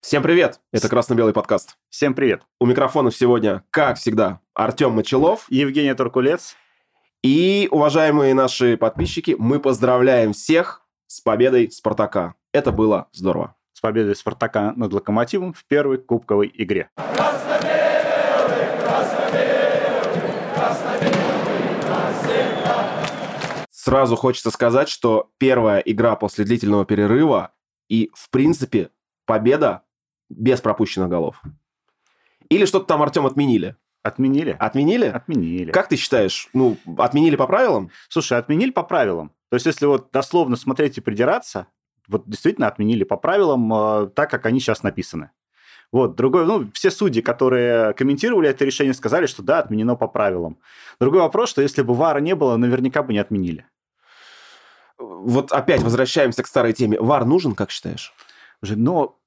Всем привет! Это красно-белый подкаст. Всем привет. У микрофона сегодня, как всегда, Артем Мочелов. Евгений Туркулец. И, уважаемые наши подписчики, мы поздравляем всех с победой Спартака. Это было здорово. С победой Спартака над Локомотивом в первой кубковой игре. Сразу хочется сказать, что первая игра после длительного перерыва и, в принципе, победа без пропущенных голов. Или что-то там, Артем, отменили? Отменили. Отменили? Отменили. Как ты считаешь, ну, отменили по правилам? Слушай, отменили по правилам. То есть, если вот дословно смотреть и придираться, вот действительно отменили по правилам э, так, как они сейчас написаны. Вот, другой, ну, все судьи, которые комментировали это решение, сказали, что да, отменено по правилам. Другой вопрос, что если бы ВАРа не было, наверняка бы не отменили. Вот опять возвращаемся к старой теме. ВАР нужен, как считаешь? Но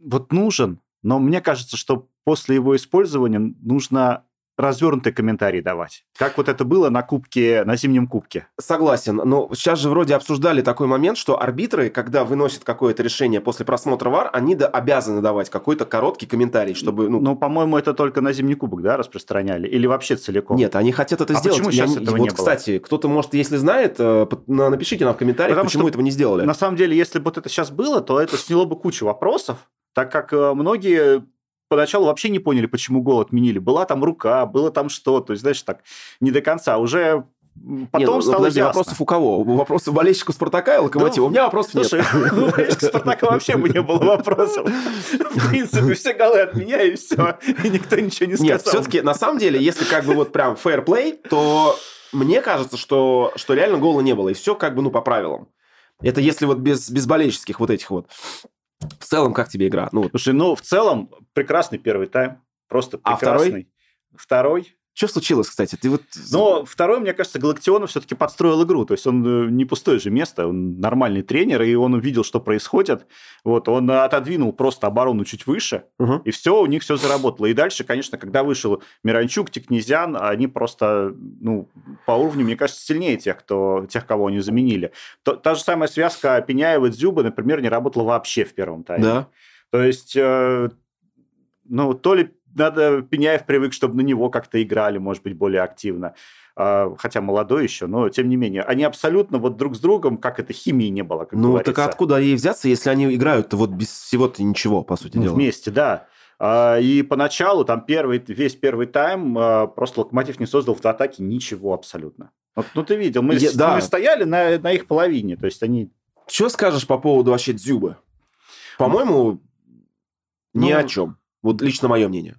вот нужен, но мне кажется, что после его использования нужно развернутый комментарий давать. Как вот это было на кубке, на зимнем кубке. Согласен. Но сейчас же вроде обсуждали такой момент, что арбитры, когда выносят какое-то решение после просмотра ВАР, они да, обязаны давать какой-то короткий комментарий, чтобы... Ну, ну по-моему, это только на зимний кубок, да, распространяли? Или вообще целиком? Нет, они хотят это а сделать. почему сейчас Я, этого вот, не кстати, кто-то, может, если знает, э, напишите нам в комментариях, Потому почему что, этого не сделали. На самом деле, если бы вот это сейчас было, то это сняло бы кучу вопросов, так как э, многие поначалу вообще не поняли, почему гол отменили. Была там рука, было там что, то есть, знаешь, так, не до конца. Уже Потом не, ну, стало подожди, ясно. вопросов у кого? Вопросы болельщику Спартака и Локомотива? Ну, у меня вопросов слушай, нет. у Спартака вообще бы не было вопросов. В принципе, все голы от меня, и все. И никто ничего не сказал. Нет, все-таки, на самом деле, если как бы вот прям play, то мне кажется, что, что реально гола не было. И все как бы, ну, по правилам. Это если вот без, без болельческих вот этих вот в целом, как тебе игра? Ну, Слушай, ну, в целом, прекрасный первый тайм. Просто прекрасный. А второй? Второй что случилось, кстати? Ты вот... Но второй, мне кажется, Галактионов все-таки подстроил игру. То есть он э, не пустое же место, он нормальный тренер, и он увидел, что происходит. Вот, он отодвинул просто оборону чуть выше, угу. и все, у них все заработало. И дальше, конечно, когда вышел Миранчук, Тикнезян, они просто, ну, по уровню, мне кажется, сильнее тех, кто, тех кого они заменили. То, та же самая связка Пеняева-Дзюба, например, не работала вообще в первом тайме. Да. То есть, э, ну, то ли надо Пеняев привык, чтобы на него как-то играли, может быть, более активно. А, хотя молодой еще, но тем не менее. Они абсолютно вот друг с другом, как это, химии не было, как Ну, говорится. так откуда ей взяться, если они играют вот без всего-то ничего, по сути ну, дела? Вместе, да. А, и поначалу, там первый, весь первый тайм, а, просто Локомотив не создал в атаке ничего абсолютно. Вот, ну, ты видел, мы, Я, да. мы стояли на, на их половине, то есть они... Что скажешь по поводу вообще Дзюбы? По-моему, ну, ни о чем. Вот лично мое мнение.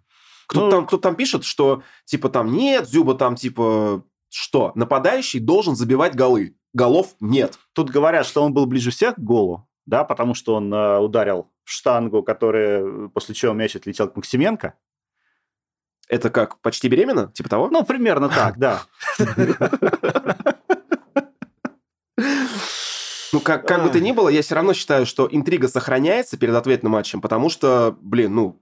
Кто-то, ну, там, кто там пишет, что типа там нет, Зюба там типа что? Нападающий должен забивать голы. Голов нет. Тут говорят, что он был ближе всех к голу, да, потому что он э, ударил в штангу, которая, после чего мяч отлетел к Максименко. Это как, почти беременна? Типа того? Ну, примерно так, да. Ну, как, как бы то ни было, я все равно считаю, что интрига сохраняется перед ответным матчем, потому что, блин, ну,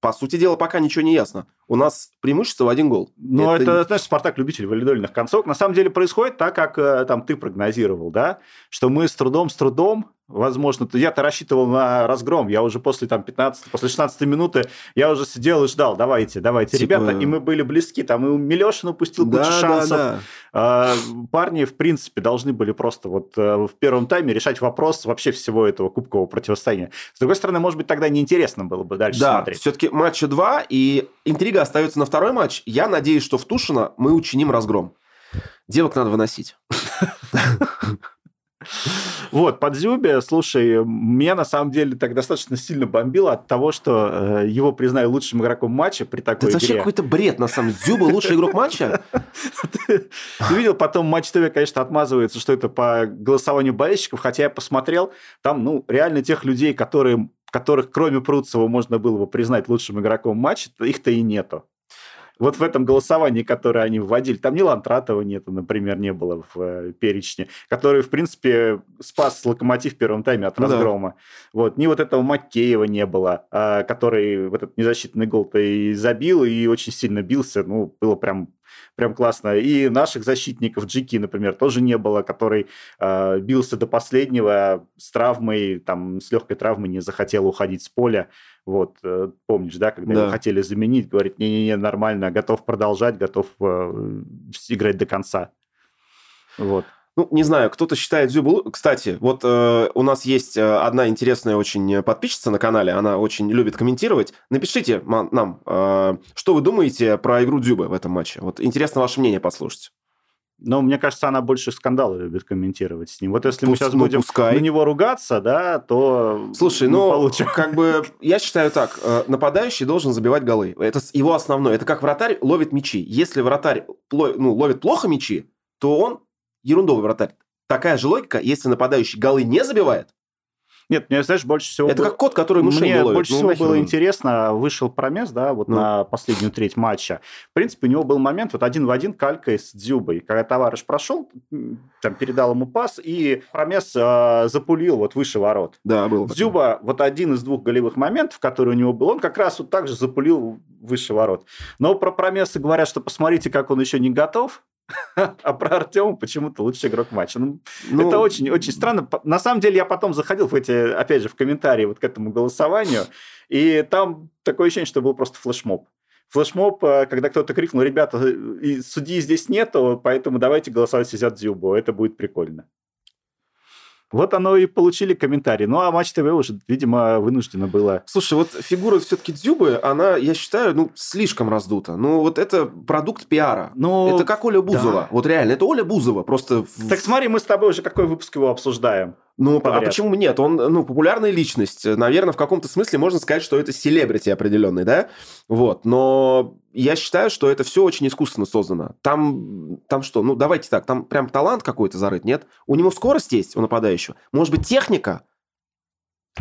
по сути дела, пока ничего не ясно. У нас преимущество в один гол. Ну, это, это знаешь, Спартак любитель валидольных концов. На самом деле происходит так, как э, там ты прогнозировал, да? Что мы с трудом, с трудом возможно, я-то рассчитывал на разгром, я уже после там 15, после 16 минуты, я уже сидел и ждал, давайте, давайте, типа... ребята, и мы были близки, там и Милешин упустил да, кучу шансов, да, да. парни, в принципе, должны были просто вот э, в первом тайме решать вопрос вообще всего этого кубкового противостояния. С другой стороны, может быть, тогда неинтересно было бы дальше да, смотреть. все-таки матча два, и интрига остается на второй матч. Я надеюсь, что в Тушино мы учиним разгром. Девок надо выносить. Вот, под Зюбе, слушай, меня на самом деле так достаточно сильно бомбило от того, что э, его признали лучшим игроком матча при такой Это игре. вообще какой-то бред, на самом деле. Зюба лучший игрок матча? Ты видел, потом Матч ТВ, конечно, отмазывается, что это по голосованию болельщиков, хотя я посмотрел, там, ну, реально тех людей, которые которых кроме Пруцева можно было бы признать лучшим игроком матча, их-то и нету вот в этом голосовании, которое они вводили, там ни Лантратова нету, например, не было в э, перечне, который, в принципе, спас Локомотив в первом тайме от ну, разгрома. Да. Вот. Ни вот этого Макеева не было, а, который в этот незащитный гол-то и забил, и очень сильно бился. Ну, было прям прям классно. И наших защитников, Джики, например, тоже не было, который э, бился до последнего с травмой, там, с легкой травмой не захотел уходить с поля. Вот, э, помнишь, да, когда да. его хотели заменить, говорит, не-не-не, нормально, готов продолжать, готов э, играть до конца. Вот. Ну, не знаю, кто-то считает Зюбу... Кстати, вот э, у нас есть э, одна интересная очень подписчица на канале, она очень любит комментировать. Напишите нам, э, что вы думаете про игру Дзюбы в этом матче. Вот интересно ваше мнение послушать. Но мне кажется, она больше скандалы любит комментировать с ним. Вот если Пусть, мы сейчас ну, будем пускай. на него ругаться, да, то Слушай, ну, получим. как бы, я считаю так, э, нападающий должен забивать голы. Это его основное. Это как вратарь ловит мячи. Если вратарь ну, ловит плохо мячи, то он ерундовый вратарь. Такая же логика, если нападающий голы не забивает, нет, мне, знаешь, больше всего... Это было... как кот, который мышей Мне ловит. больше ну, всего было он... интересно, вышел Промес, да, вот ну. на последнюю треть матча. В принципе, у него был момент вот один в один калька с Дзюбой. Когда товарищ прошел, там передал ему пас, и Промес э, запулил вот выше ворот. Да, был. Дзюба, вот один из двух голевых моментов, который у него был, он как раз вот так же запулил выше ворот. Но про Промеса говорят, что посмотрите, как он еще не готов. а про Артема почему-то лучший игрок матча. Ну, ну, это очень, очень странно. На самом деле, я потом заходил в эти, опять же, в комментарии вот к этому голосованию, и там такое ощущение, что был просто флешмоб. Флешмоб, э, когда кто-то крикнул, ребята, и судьи здесь нету, поэтому давайте голосовать за Дзюбу, это будет прикольно. Вот оно и получили комментарий. Ну, а Матч ТВ уже, видимо, вынуждено было. Слушай, вот фигура все-таки Дзюбы, она, я считаю, ну, слишком раздута. Ну, вот это продукт пиара. Ну, это как Оля Бузова. Да. Вот реально, это Оля Бузова. Просто... Так смотри, мы с тобой уже какой выпуск его обсуждаем. Ну, а подряд. а почему нет? Он, ну, популярная личность. Наверное, в каком-то смысле можно сказать, что это селебрити определенный, да? Вот. Но я считаю, что это все очень искусственно создано. Там, там что? Ну, давайте так, там прям талант какой-то зарыт, нет? У него скорость есть, у нападающего. Может быть, техника?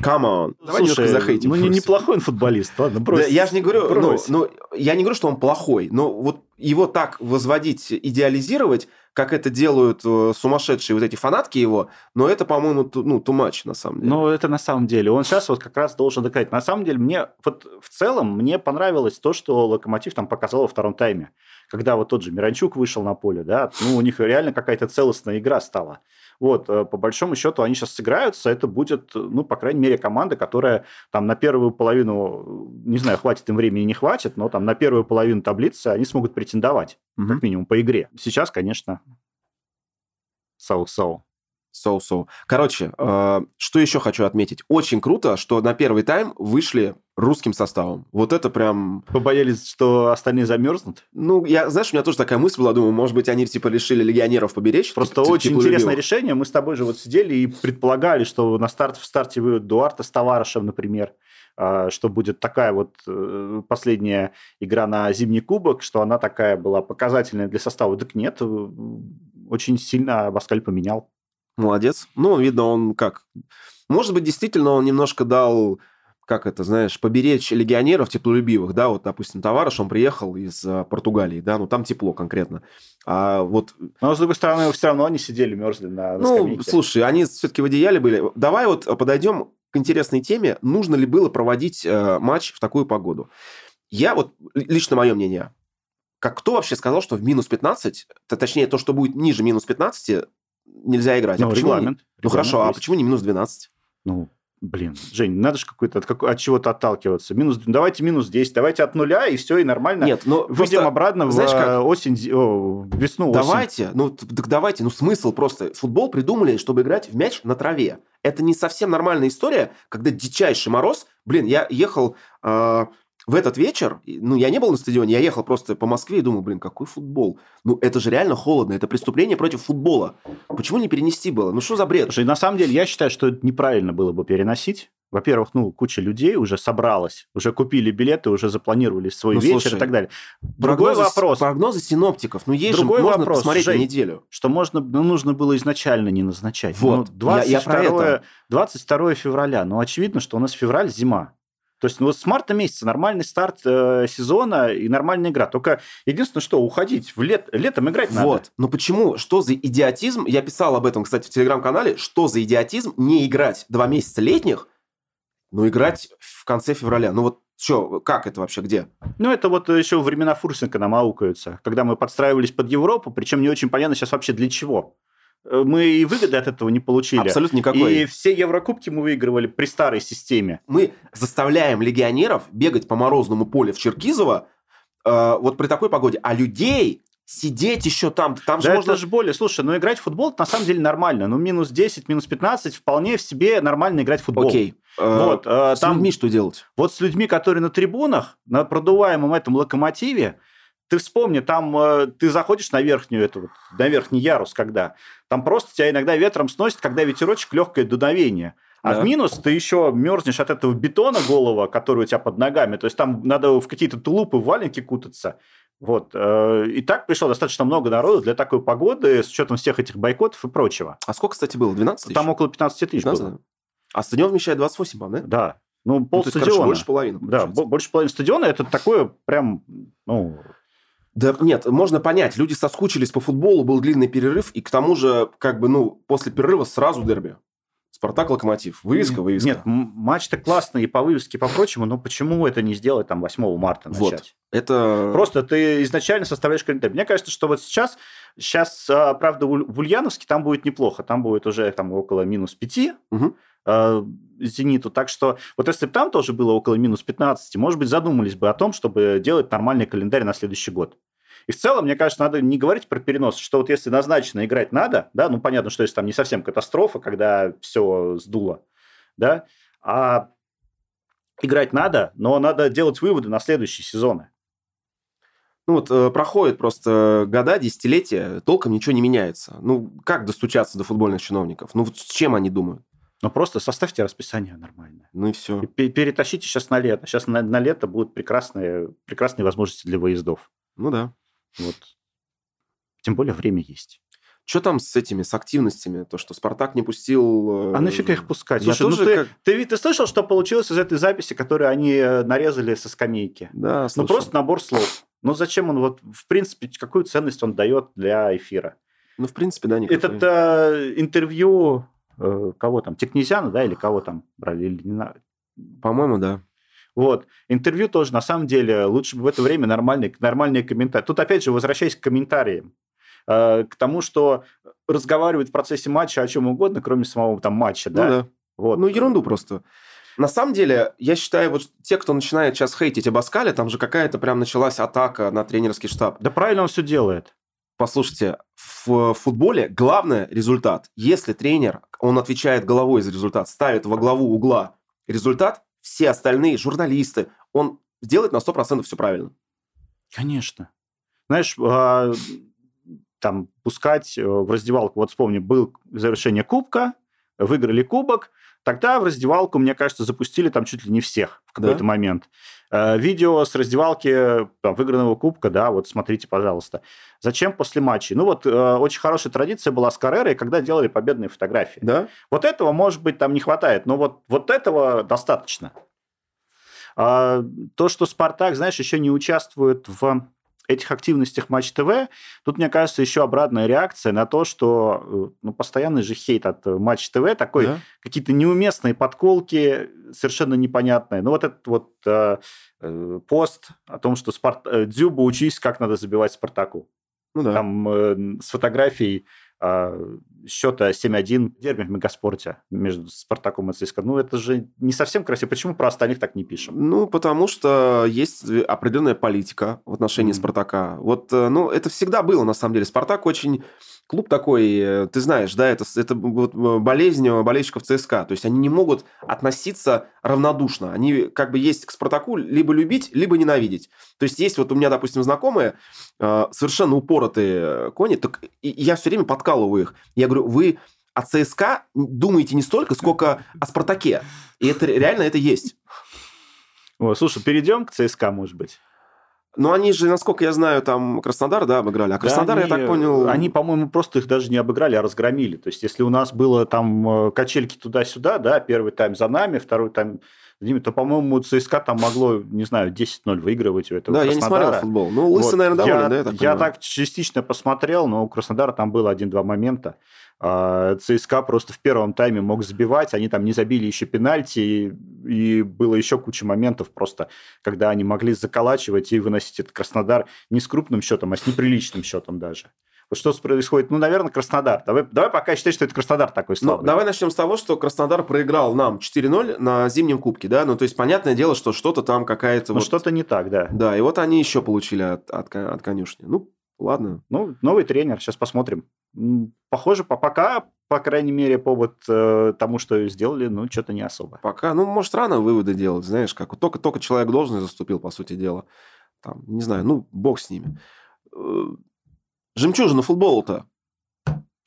Come on. Давай Слушай, захейтим. Ну, не, неплохой он футболист, ладно, брось. Да, я же не говорю, ну, ну, я не говорю, что он плохой, но вот его так возводить, идеализировать, как это делают э, сумасшедшие вот эти фанатки его, но это, по-моему, ну, too much, на самом деле. Ну, это на самом деле. Он сейчас вот как раз должен доказать. На самом деле, мне вот в целом, мне понравилось то, что Локомотив там показал во втором тайме. Когда вот тот же Миранчук вышел на поле, да, ну, у них реально какая-то целостная игра стала. Вот, э, по большому счету, они сейчас сыграются, это будет, ну, по крайней мере, команда, которая там на первую половину, не знаю, хватит им времени, не хватит, но там на первую половину таблицы они смогут претендовать, угу. как минимум, по игре. Сейчас, конечно, соу-соу. Соу-соу. Короче, э, что еще хочу отметить. Очень круто, что на первый тайм вышли русским составом. Вот это прям... Побоялись, что остальные замерзнут? Ну, я, знаешь, у меня тоже такая мысль была, думаю, может быть, они типа решили легионеров поберечь. Просто типа, очень интересное любил. решение. Мы с тобой же вот сидели и предполагали, что на старт, в старте выйдут Дуарта с Товарышем, например, а, что будет такая вот э, последняя игра на зимний кубок, что она такая была показательная для состава. Так нет, э, очень сильно Баскаль поменял. Молодец. Ну, видно, он как... Может быть, действительно, он немножко дал как это, знаешь, поберечь легионеров теплолюбивых, да, вот, допустим, товарищ, он приехал из а, Португалии, да, ну, там тепло конкретно. А вот... Но, с другой стороны, все равно они сидели, мерзли на, на Ну, скамейке. слушай, они все-таки в одеяле были. Давай вот подойдем к интересной теме. Нужно ли было проводить э, матч в такую погоду? Я вот, лично мое мнение, как кто вообще сказал, что в минус 15, точнее, то, что будет ниже минус 15, нельзя играть? Ну, а регламент. Не... Ну, хорошо, есть. а почему не минус 12? Ну, Блин, Жень, надо же какой-то от, как, от чего-то отталкиваться. Минус, давайте минус 10, давайте от нуля, и все, и нормально. Нет, но Выйдем просто, обратно знаешь, в как? осень, о, весну, Давайте, осень. ну так давайте, ну смысл просто. Футбол придумали, чтобы играть в мяч на траве. Это не совсем нормальная история, когда дичайший мороз. Блин, я ехал... Э, в этот вечер, ну, я не был на стадионе, я ехал просто по Москве и думал, блин, какой футбол? Ну, это же реально холодно, это преступление против футбола. Почему не перенести было? Ну, что за бред? Слушай, на самом деле, я считаю, что это неправильно было бы переносить. Во-первых, ну, куча людей уже собралась, уже купили билеты, уже запланировали свой ну, вечер слушай, и так далее. Другой прогнозы, вопрос. Прогнозы синоптиков. Ну, есть Другой же, можно вопрос, посмотреть Жень, на неделю. Что можно, ну, нужно было изначально не назначать. Вот, ну, 22, я, я про это. 22 февраля. Ну, очевидно, что у нас февраль зима. То есть, ну вот с марта месяца нормальный старт э, сезона и нормальная игра. Только единственное, что уходить в лет, летом играть надо. Вот. Но почему? Что за идиотизм? Я писал об этом, кстати, в телеграм-канале. Что за идиотизм не играть два месяца летних Ну, играть в конце февраля. Ну, вот что, как это вообще, где? Ну, это вот еще времена Фурсенко нам аукаются, когда мы подстраивались под Европу, причем не очень понятно сейчас вообще для чего. Э, мы и выгоды от этого не получили. Абсолютно никакой. И все Еврокубки мы выигрывали при старой системе. Мы заставляем легионеров бегать по морозному полю в Черкизово э, вот при такой погоде, а людей сидеть еще там. Там да же можно... это же более. Слушай, ну играть в футбол на самом деле нормально. Ну минус 10, минус 15 вполне в себе нормально играть в футбол. Окей. Вот, э, с там, людьми что делать? Вот с людьми, которые на трибунах, на продуваемом этом локомотиве, ты вспомни, там э, ты заходишь на верхнюю эту, на верхний ярус, когда там просто тебя иногда ветром сносит, когда ветерочек легкое дуновение. А да. в минус ты еще мерзнешь от этого бетона голова, который у тебя под ногами. То есть там надо в какие-то тулупы, валенки кутаться. Вот. Э, и так пришло достаточно много народу для такой погоды, с учетом всех этих бойкотов и прочего. А сколько, кстати, было? 12 тысяч? Там около 15 тысяч 15? было. А стадион вмещает 28, по-моему, да? Да. Ну, пол ну, стадиона. больше половины. Да, больше половины стадиона. Это такое прям, ну... Да нет, можно понять. Люди соскучились по футболу, был длинный перерыв, и к тому же, как бы, ну, после перерыва сразу дерби. Спартак Локомотив. Вывеска, вывеска. Нет, матч-то классный и по вывеске, и по прочему, но почему это не сделать там 8 марта начать? Вот. Это... Просто ты изначально составляешь календарь. Мне кажется, что вот сейчас, сейчас, а, правда, в Ульяновске там будет неплохо. Там будет уже там около минус 5. Угу. Зениту. Так что вот если бы там тоже было около минус 15, может быть, задумались бы о том, чтобы делать нормальный календарь на следующий год. И в целом, мне кажется, надо не говорить про перенос, что вот если назначено играть надо, да, ну понятно, что если там не совсем катастрофа, когда все сдуло, да, а играть надо, но надо делать выводы на следующие сезоны. Ну вот э, проходят просто года, десятилетия, толком ничего не меняется. Ну как достучаться до футбольных чиновников? Ну вот с чем они думают? Ну, просто составьте расписание нормальное. Ну и все. И перетащите сейчас на лето. Сейчас на, на лето будут прекрасные, прекрасные возможности для выездов. Ну да. Вот. Тем более время есть. Что там с этими, с активностями? То, что Спартак не пустил... Э, а нафига их пускать? Я Слушай, ну ты, как... ты, ты слышал, что получилось из этой записи, которую они э, нарезали со скамейки? Да, слышал. Ну, просто набор слов. Ну, зачем он, вот, в принципе, какую ценность он дает для эфира? Ну, в принципе, да, никакой. Этот э, интервью, э, кого там, Технезяна, да, или кого там брали? Или. По-моему, да. Вот. Интервью тоже, на самом деле, лучше бы в это время нормальные, нормальные комментарии. Тут, опять же, возвращаясь к комментариям, э, к тому, что разговаривают в процессе матча о чем угодно, кроме самого там матча, да? Ну, да. Вот. Ну, ерунду просто. На самом деле, я считаю, вот те, кто начинает сейчас хейтить Абаскаля, там же какая-то прям началась атака на тренерский штаб. Да правильно он все делает. Послушайте, в футболе главное результат. Если тренер, он отвечает головой за результат, ставит во главу угла результат, все остальные журналисты, он сделает на 100% все правильно. Конечно. Знаешь, а, там пускать э, в раздевалку, вот вспомни, был завершение кубка, выиграли кубок, тогда в раздевалку, мне кажется, запустили там чуть ли не всех в какой-то да? момент. Э, видео с раздевалки там, выигранного кубка, да, вот смотрите, пожалуйста. Зачем после матчей? Ну вот э, очень хорошая традиция была с Каррерой, когда делали победные фотографии. Да? Вот этого, может быть, там не хватает, но вот, вот этого достаточно. А, то, что Спартак, знаешь, еще не участвует в этих активностях Матч ТВ, тут, мне кажется, еще обратная реакция на то, что э, ну, постоянный же хейт от Матч ТВ, такой да? какие-то неуместные подколки, совершенно непонятные. Ну, вот этот вот э, э, пост о том, что Спарт... Э, Дзюба учись, как надо забивать Спартаку. Ну да. Там э, с фотографией счета 7-1 дерби в Мегаспорте между Спартаком и ЦСКА. Ну, это же не совсем красиво. Почему про остальных так не пишем? Ну, потому что есть определенная политика в отношении mm-hmm. Спартака. Вот, э, ну, это всегда было, на самом деле. Спартак очень клуб такой, э, ты знаешь, да, это, это вот э, болезнь болельщиков ЦСКА. То есть они не могут относиться равнодушно. Они как бы есть к Спартаку либо любить, либо ненавидеть. То есть есть вот у меня, допустим, знакомые, э, совершенно упоротые кони, так я все время подкалываю их. Я говорю, вы о ЦСКА думаете не столько, сколько о Спартаке. И это реально это есть. О, слушай, перейдем к ЦСКА, может быть. Но они же, насколько я знаю, там Краснодар, да, обыграли. А Краснодар, да, они, я так понял... Они, по-моему, просто их даже не обыграли, а разгромили. То есть, если у нас было там э, качельки туда-сюда, да, первый тайм за нами, второй тайм то, по-моему, ЦСКА там могло, не знаю, 10-0 выигрывать у этого Да, я не смотрел футбол. Ну, Лысый, вот. наверное, доволен, я, да? Я так, я так частично посмотрел, но у Краснодара там было один-два момента. А, ЦСКА просто в первом тайме мог забивать, они там не забили еще пенальти, и, и было еще куча моментов просто, когда они могли заколачивать и выносить этот Краснодар не с крупным счетом, а с неприличным счетом даже. Вот что происходит? Ну, наверное, Краснодар. Давай, давай пока считать, что это Краснодар такой слабый. Ну, давай начнем с того, что Краснодар проиграл нам 4-0 на зимнем кубке, да? Ну, то есть, понятное дело, что что-то там какая-то... Ну, вот... что-то не так, да. Да, и вот они еще получили от, от, от конюшни. Ну, ладно. Ну, новый тренер, сейчас посмотрим. Похоже, по пока, по крайней мере, повод э, тому, что сделали, ну, что-то не особо. Пока, ну, может, рано выводы делать, знаешь, как только, только человек должен заступил, по сути дела. Там, не знаю, ну, бог с ними. Э, жемчужина футбола-то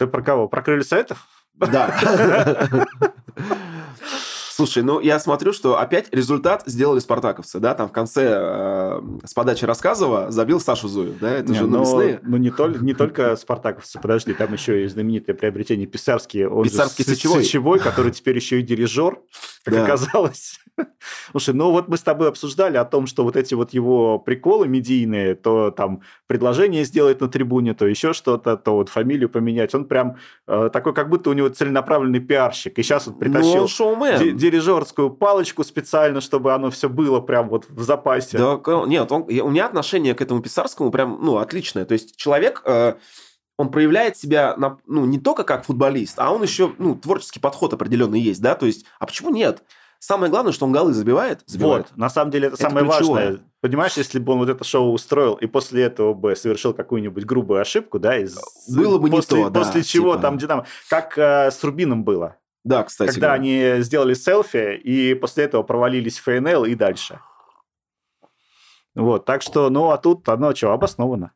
ты про кого? Про крылья советов? Да. Слушай, ну я смотрю, что опять результат сделали спартаковцы, да, там в конце э, с подачи Рассказова забил Сашу Зую, да, это не, же но, мясные. Ну не, только не только спартаковцы, подожди, там еще и знаменитое приобретение Писарский, он Писарский же сечевой. сечевой, который теперь еще и дирижер, как да. оказалось. Слушай, ну вот мы с тобой обсуждали о том, что вот эти вот его приколы медийные, то там предложение сделать на трибуне, то еще что-то, то вот фамилию поменять. Он прям э, такой, как будто у него целенаправленный пиарщик. И сейчас вот притащил ну, ди- дирижерскую палочку специально, чтобы оно все было прям вот в запасе. Да, нет, он, у меня отношение к этому писарскому прям, ну, отличное. То есть человек... Э, он проявляет себя на, ну, не только как футболист, а он еще, ну, творческий подход определенный есть, да, то есть, а почему нет? Самое главное, что он голы забивает. забивает. Вот, на самом деле это, это самое ключевое. важное. Понимаешь, если бы он вот это шоу устроил и после этого бы совершил какую-нибудь грубую ошибку, да, из... было бы после, не то, да, после чего типа... там Динамо, как э, с Рубином было. Да, кстати. Когда говоря. они сделали селфи и после этого провалились в ФНЛ и дальше. Вот, так что, ну, а тут оно что, обосновано.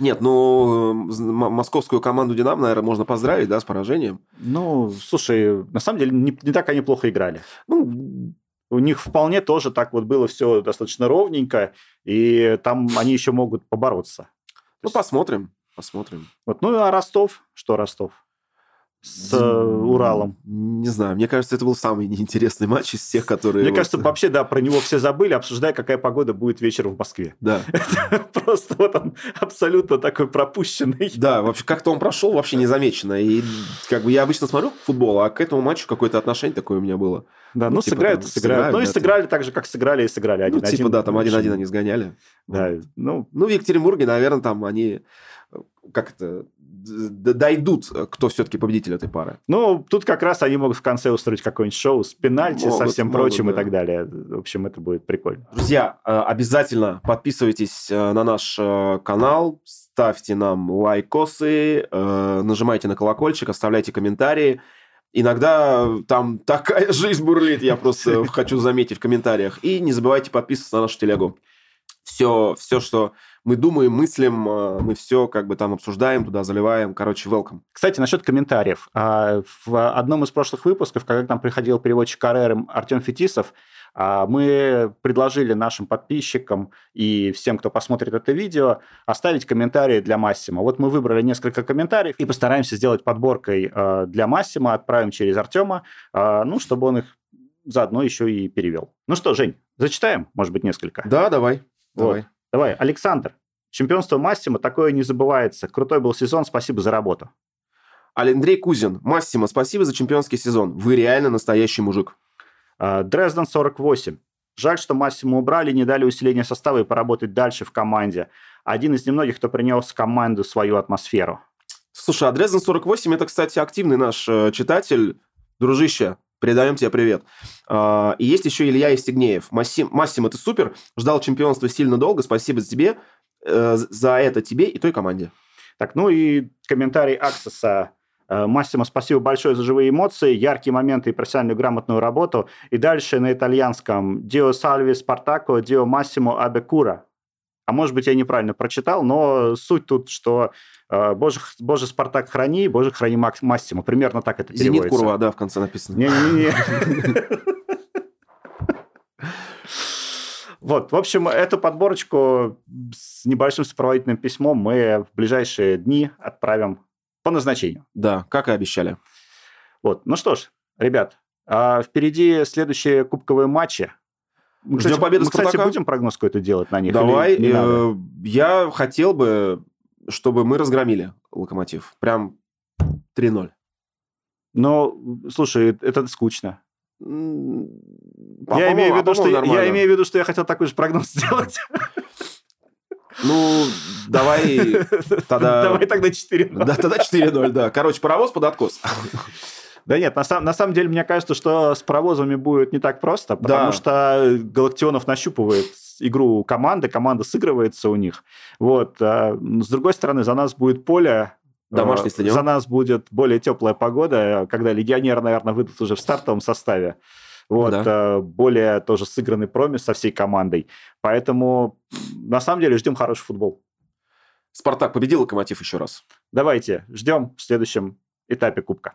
Нет, ну, московскую команду «Динамо», наверное, можно поздравить, да, с поражением. Ну, слушай, на самом деле не, не так они плохо играли. Ну, у них вполне тоже так вот было все достаточно ровненько, и там они еще могут побороться. Ну, посмотрим, посмотрим. Вот, ну, а Ростов? Что Ростов? С э, Уралом. Не знаю, мне кажется, это был самый неинтересный матч из всех, которые... Мне кажется, вообще, да, про него все забыли, обсуждая, какая погода будет вечером в Москве. Да. Просто вот он абсолютно такой пропущенный. Да, вообще, как-то он прошел вообще незамеченно. И как бы я обычно смотрю футбол, а к этому матчу какое-то отношение такое у меня было. Да, ну, ну типа, сыграют, там, сыграют. сыграют. Ну, и да, сыграли так же, как сыграли и сыграли. Один, ну, типа, один, да, там один-один они сгоняли. Да, ну... Ну, в Екатеринбурге, наверное, там они как это, дойдут, кто все-таки победитель этой пары. Ну, тут как раз они могут в конце устроить какое-нибудь шоу с пенальти, могут, со всем могут, прочим да. и так далее. В общем, это будет прикольно. Друзья, э, обязательно подписывайтесь э, на наш э, канал, ставьте нам лайкосы, нажимайте на колокольчик, оставляйте комментарии. Иногда там такая жизнь бурлит, я просто хочу заметить в комментариях. И не забывайте подписываться на нашу телегу. Все, все, что мы думаем, мыслим, э, мы все как бы там обсуждаем, туда заливаем. Короче, welcome. Кстати, насчет комментариев. А, в одном из прошлых выпусков, когда к нам приходил переводчик РР Артем Фетисов, а, мы предложили нашим подписчикам и всем, кто посмотрит это видео, оставить комментарии для Массима. Вот мы выбрали несколько комментариев и постараемся сделать подборкой для Массима, отправим через Артема, ну, чтобы он их заодно еще и перевел. Ну что, Жень, зачитаем, может быть, несколько? Да, давай. Вот. Давай. Давай, Александр. Чемпионство Массима такое не забывается. Крутой был сезон, спасибо за работу. Андрей Кузин. Массимо, спасибо за чемпионский сезон. Вы реально настоящий мужик. А, Дрезден 48. Жаль, что Массимо убрали, не дали усиления состава и поработать дальше в команде. Один из немногих, кто принес в команду свою атмосферу. Слушай, а Дрезден 48 это, кстати, активный наш э, читатель. Дружище, Передаем тебе привет. А, и есть еще Илья Евстигнеев. Массим, Массим, это супер. Ждал чемпионства сильно долго. Спасибо тебе. Э, за это тебе и той команде. Так, ну и комментарий Аксеса. Э, Массимо, спасибо большое за живые эмоции, яркие моменты и профессиональную грамотную работу. И дальше на итальянском. Дио Сальви Спартако, Дио Массимо Абекура. А может быть, я неправильно прочитал, но суть тут, что э, Боже, Боже Спартак храни, Боже храни Массимо. Примерно так это Зенит переводится. Курва, да, в конце написано. Не-не-не. Вот, в общем, эту подборочку с небольшим сопроводительным письмом мы в ближайшие дни отправим по назначению. Да, как и обещали. Вот, ну что ж, ребят, А впереди следующие кубковые матчи. Мы, Ждем кстати, победы мы, кстати, будем прогноз какой-то делать на них? Давай. Э, я хотел бы, чтобы мы разгромили Локомотив. Прям 3-0. Но, слушай, это скучно. Я имею, в виду, что, я имею в виду, что я хотел такой же прогноз сделать. Ну, давай тогда... Давай тогда 4-0. Да, тогда 4-0, да. Короче, паровоз под откос. Да нет, на, сам, на самом деле, мне кажется, что с паровозами будет не так просто, потому да. что Галактионов нащупывает игру команды, команда сыгрывается у них. Вот. А с другой стороны, за нас будет поле, Домашний э, стадион. За нас будет более теплая погода, когда легионеры, наверное, выйдут уже в стартовом составе. Вот, да. Э, более тоже сыгранный промис со всей командой. Поэтому, на самом деле, ждем хороший футбол. Спартак победил Локомотив еще раз. Давайте, ждем в следующем этапе Кубка.